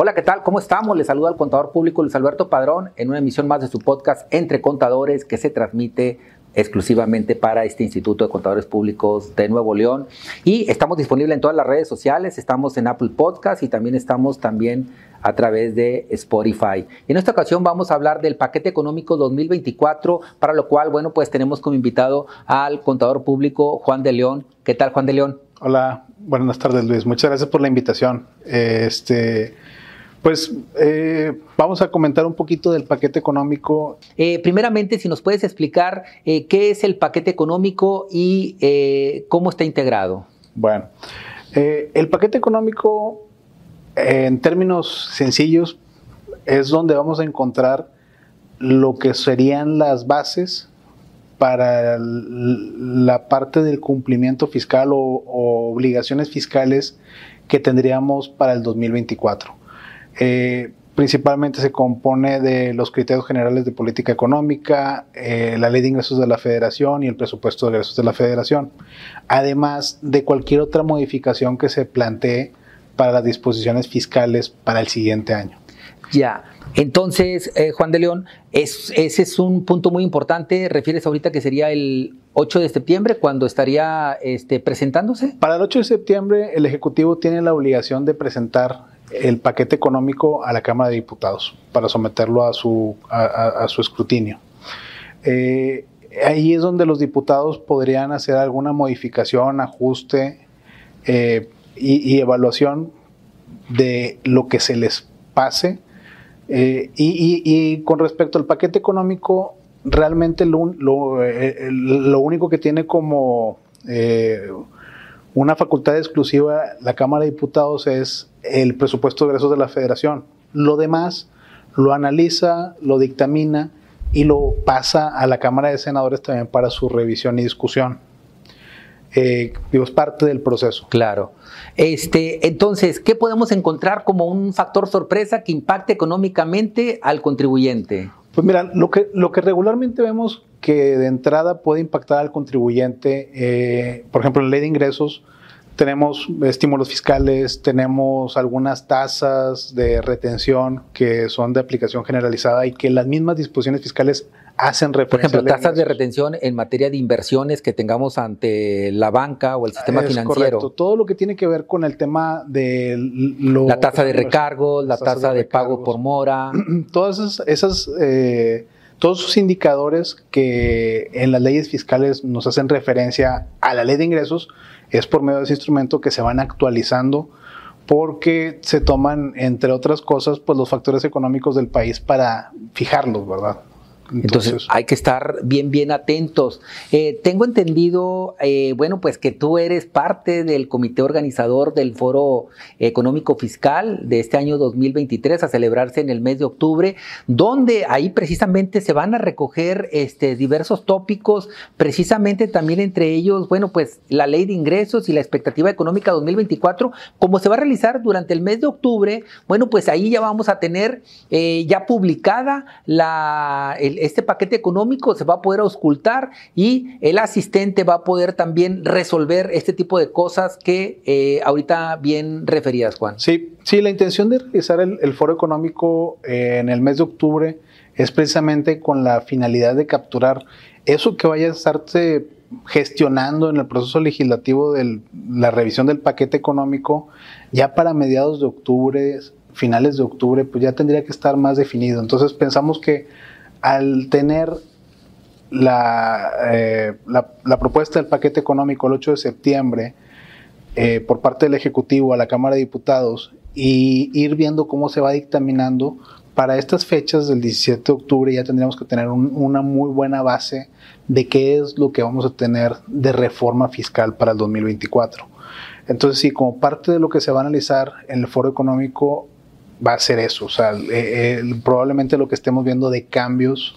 Hola, ¿qué tal? ¿Cómo estamos? Les saluda al contador público Luis Alberto Padrón en una emisión más de su podcast Entre Contadores que se transmite exclusivamente para este Instituto de Contadores Públicos de Nuevo León. Y estamos disponibles en todas las redes sociales, estamos en Apple Podcast y también estamos también a través de Spotify. En esta ocasión vamos a hablar del paquete económico 2024, para lo cual, bueno, pues tenemos como invitado al contador público Juan de León. ¿Qué tal, Juan de León? Hola, buenas tardes, Luis. Muchas gracias por la invitación. Este, pues eh, vamos a comentar un poquito del paquete económico. Eh, primeramente, si nos puedes explicar eh, qué es el paquete económico y cómo está integrado. Bueno, el paquete económico, en términos sencillos, es donde vamos a encontrar lo que serían las bases para la parte del cumplimiento fiscal o obligaciones fiscales que tendríamos para el 2024. Eh, principalmente se compone de los criterios generales de política económica, eh, la ley de ingresos de la federación y el presupuesto de ingresos de la federación, además de cualquier otra modificación que se plantee para las disposiciones fiscales para el siguiente año. Ya, entonces, eh, Juan de León, ese es un punto muy importante. ¿Refieres ahorita que sería el 8 de septiembre cuando estaría este, presentándose? Para el 8 de septiembre, el Ejecutivo tiene la obligación de presentar el paquete económico a la Cámara de Diputados para someterlo a su, a, su escrutinio. Eh, ahí es donde los diputados podrían hacer alguna modificación, ajuste eh, y, evaluación de lo que se les pase. Eh, y, con respecto al paquete económico, realmente lo, lo único que tiene como una facultad exclusiva la Cámara de Diputados es el presupuesto de ingresos de la Federación. Lo demás lo analiza, lo dictamina y lo pasa a la Cámara de Senadores también para su revisión y discusión. Eh, es parte del proceso. Claro. Este, entonces, ¿qué podemos encontrar como un factor sorpresa que impacte económicamente al contribuyente? Pues mira, lo que, lo que regularmente vemos que de entrada puede impactar al contribuyente, eh, por ejemplo, en la ley de ingresos, tenemos estímulos fiscales, tenemos algunas tasas de retención que son de aplicación generalizada y que las mismas disposiciones fiscales hacen referencia. Por ejemplo, tasas de retención en materia de inversiones que tengamos ante la banca o el sistema es financiero. Correcto. Todo lo que tiene que ver con el tema de la tasa de recargo, la tasa de, pago por mora. Todas esas, esas eh, todos esos indicadores que en las leyes fiscales nos hacen referencia a la ley de ingresos es por medio de ese instrumento que se van actualizando porque se toman, entre otras cosas, pues los factores económicos del país para fijarlos, ¿verdad? Entonces, hay que estar bien, bien atentos. Eh, tengo entendido, eh, bueno, pues que tú eres parte del comité organizador del Foro Económico Fiscal de este año 2023 a celebrarse en el mes de octubre, donde ahí precisamente se van a recoger este, diversos tópicos, precisamente también entre ellos, bueno, pues la ley de ingresos y la expectativa económica 2024, como se va a realizar durante el mes de octubre, bueno, pues ahí ya vamos a tener eh, ya publicada la, el, este paquete económico se va a poder auscultar y el asistente va a poder también resolver este tipo de cosas que eh, ahorita bien referías, Juan. Sí, sí, la intención de realizar el, foro económico eh, en el mes de octubre es precisamente con la finalidad de capturar eso que vaya a estarse gestionando en el proceso legislativo de la revisión del paquete económico ya para mediados de octubre, finales de octubre, pues ya tendría que estar más definido. Entonces pensamos que al tener eh, la, propuesta del paquete económico el 8 de septiembre eh, por parte del Ejecutivo a la Cámara de Diputados y ir viendo cómo se va dictaminando, para estas fechas del 17 de octubre ya tendríamos que tener una muy buena base de qué es lo que vamos a tener de reforma fiscal para el 2024. Entonces, sí, como parte de lo que se va a analizar en el foro económico, va a ser eso. O sea, eh, eh, probablemente lo que estemos viendo de cambios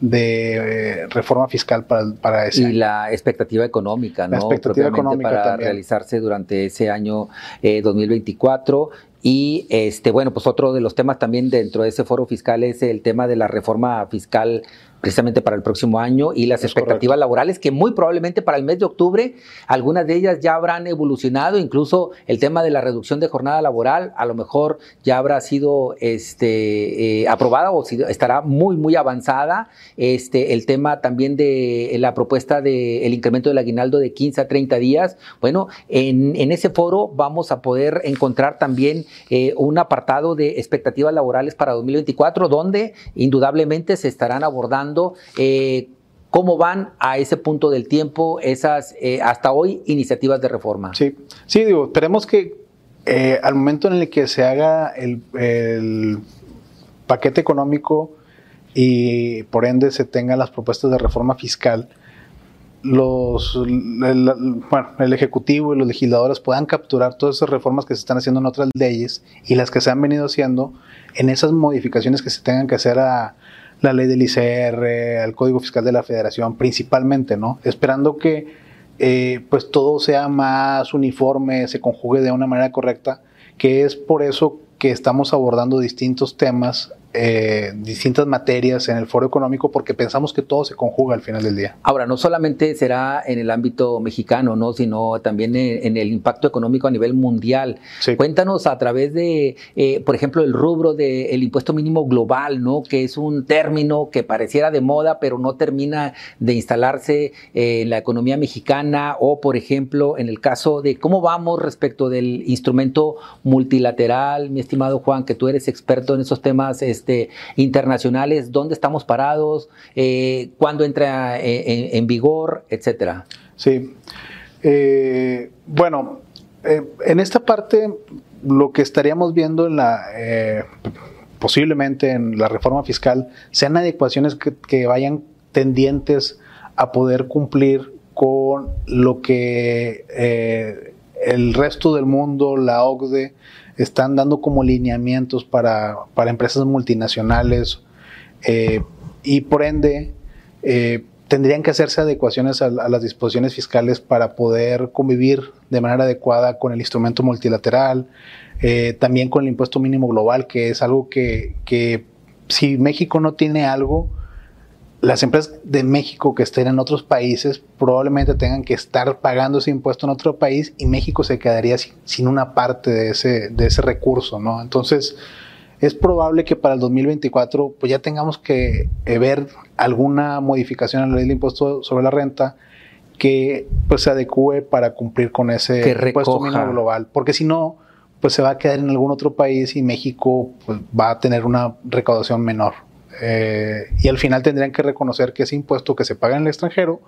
de eh, reforma fiscal para, para ese y la expectativa económica, ¿no? La expectativa económica para realizarse durante ese año 2024 y este bueno, pues otro de los temas también dentro de ese foro fiscal es el tema de la reforma fiscal precisamente para el próximo año y las expectativas laborales que muy probablemente para el mes de octubre algunas de ellas ya habrán evolucionado, incluso el tema de la reducción de jornada laboral a lo mejor ya habrá sido este, eh, aprobada o estará muy muy avanzada, este, el tema también de la propuesta del incremento del aguinaldo de 15 a 30 días, bueno, en, ese foro vamos a poder encontrar también eh, un apartado de expectativas laborales para 2024 donde indudablemente se estarán abordando eh, cómo van a ese punto del tiempo esas eh, hasta hoy iniciativas de reforma. Sí, sí, digo, esperemos que eh, al momento en el que se haga el, paquete económico y por ende se tengan las propuestas de reforma fiscal, los, el, bueno, el Ejecutivo y los legisladores puedan capturar todas esas reformas que se están haciendo en otras leyes y las que se han venido haciendo en esas modificaciones que se tengan que hacer a, la ley del ICR, al Código Fiscal de la Federación, principalmente, ¿no? Esperando que eh, pues todo sea más uniforme, se conjugue de una manera correcta, que es por eso que estamos abordando distintos temas eh, distintas materias en el foro económico porque pensamos que todo se conjuga al final del día. Ahora, no solamente será en el ámbito mexicano, ¿no? sino también en, el impacto económico a nivel mundial. Cuéntanos a través de, eh, por ejemplo, el rubro del impuesto mínimo global, ¿no? que es un término que pareciera de moda, pero no termina de instalarse eh, en la economía mexicana, o por ejemplo, en el caso de cómo vamos respecto del instrumento multilateral, mi estimado Juan, que tú eres experto en esos temas este, internacionales, dónde estamos parados, eh, cuándo entra eh, en, vigor, etcétera. Sí. Eh, bueno, en esta parte lo que estaríamos viendo en la posiblemente en la reforma fiscal sean adecuaciones que, vayan tendientes a poder cumplir con lo que el resto del mundo, la OCDE, están dando como lineamientos para, empresas multinacionales eh, y por ende eh, tendrían que hacerse adecuaciones a, las disposiciones fiscales para poder convivir de manera adecuada con el instrumento multilateral, eh, también con el impuesto mínimo global, que es algo que, que si México no tiene algo, las empresas de México que estén en otros países probablemente tengan que estar pagando ese impuesto en otro país y México se quedaría sin, una parte de ese, de ese recurso, ¿no? Entonces, es probable que para el 2024 pues ya tengamos que eh, ver alguna modificación en la ley del impuesto sobre la renta que pues se adecue para cumplir con ese impuesto mínimo global, porque si no, pues se va a quedar en algún otro país y México pues, va a tener una recaudación menor. Eh, y al final tendrían que reconocer que ese impuesto que se paga en el extranjero,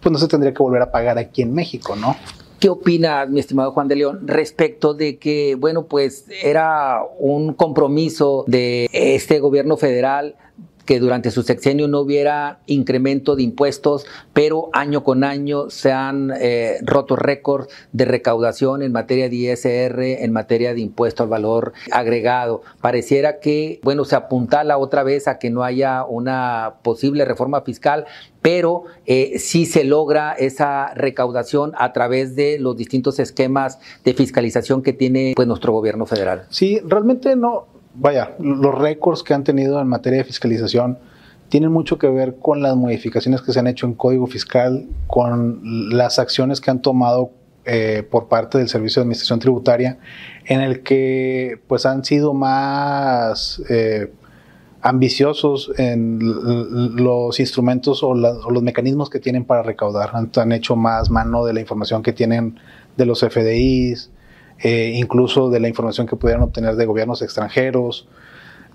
pues no se tendría que volver a pagar aquí en México, ¿no? ¿Qué opina, mi estimado Juan de León, respecto de que, bueno, pues era un compromiso de este gobierno federal que durante su sexenio no hubiera incremento de impuestos, pero año con año se han eh, roto récords de recaudación en materia de ISR, en materia de impuesto al valor agregado. Pareciera que, bueno, se apuntala otra vez a que no haya una posible reforma fiscal, pero eh, sí se logra esa recaudación a través de los distintos esquemas de fiscalización que tiene pues, nuestro gobierno federal. Sí, realmente no, vaya, los récords que han tenido en materia de fiscalización tienen mucho que ver con las modificaciones que se han hecho en código fiscal, con las acciones que han tomado eh, por parte del Servicio de Administración Tributaria, en el que pues han sido más eh, ambiciosos en los instrumentos o, los mecanismos que tienen para recaudar. han, hecho más mano de la información que tienen de los FDIs, eh, incluso de la información que pudieran obtener de gobiernos extranjeros.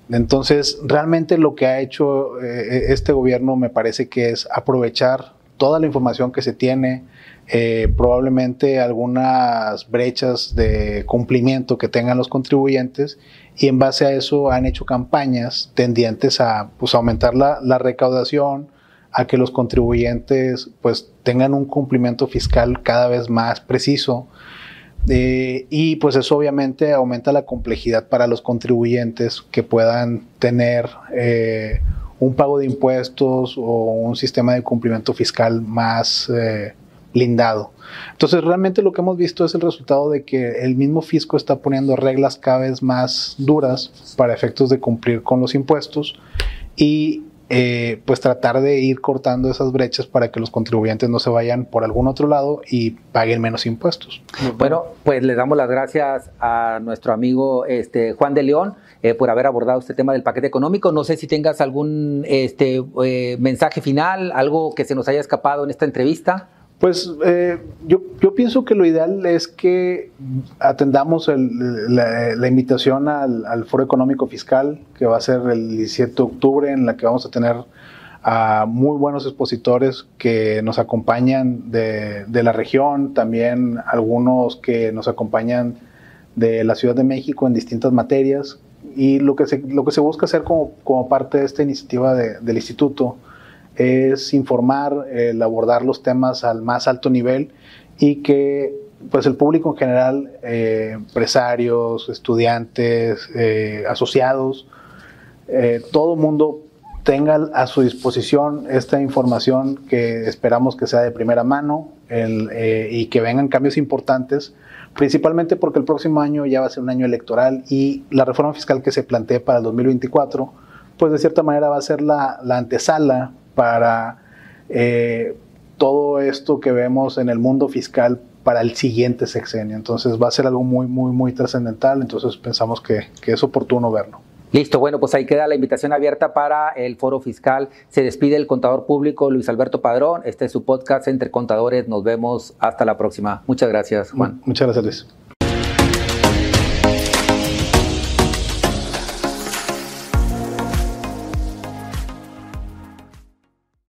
Entonces, realmente lo que ha hecho eh, este gobierno me parece que es aprovechar toda la información que se tiene, eh, probablemente algunas brechas de cumplimiento que tengan los contribuyentes y en base a eso han hecho campañas tendientes a pues, aumentar la, la, recaudación, a que los contribuyentes pues tengan un cumplimiento fiscal cada vez más preciso eh, y pues eso obviamente aumenta la complejidad para los contribuyentes que puedan tener eh, un pago de impuestos o un sistema de cumplimiento fiscal más eh, blindado. Entonces realmente lo que hemos visto es el resultado de que el mismo fisco está poniendo reglas cada vez más duras para efectos de cumplir con los impuestos y eh, pues tratar de ir cortando esas brechas para que los contribuyentes no se vayan por algún otro lado y paguen menos impuestos. Bueno, pues le damos las gracias a nuestro amigo este, Juan de León eh, por haber abordado este tema del paquete económico. No sé si tengas algún este, eh, mensaje final, algo que se nos haya escapado en esta entrevista. Pues eh, yo, pienso que lo ideal es que atendamos la, invitación al, Foro Económico Fiscal, que va a ser el 17 de octubre, en la que vamos a tener a muy buenos expositores que nos acompañan de, la región, también algunos que nos acompañan de la Ciudad de México en distintas materias. Y lo que se, lo que se busca hacer como, como parte de esta iniciativa del instituto es informar, el abordar los temas al más alto nivel y que pues el público en general, eh, empresarios, estudiantes, eh, asociados, eh, todo mundo tenga a su disposición esta información que esperamos que sea de primera mano y que vengan cambios importantes, principalmente porque el próximo año ya va a ser un año electoral y la reforma fiscal que se plantea para el 2024, pues de cierta manera va a ser la antesala para eh, todo esto que vemos en el mundo fiscal para el siguiente sexenio. Entonces va a ser algo muy, muy, muy trascendental. Entonces pensamos que, que es oportuno verlo. Listo, bueno, pues ahí queda la invitación abierta para el foro fiscal. Se despide el contador público Luis Alberto Padrón. Este es su podcast Entre Contadores. Nos vemos hasta la próxima. Muchas gracias, Juan. Muchas gracias, Luis.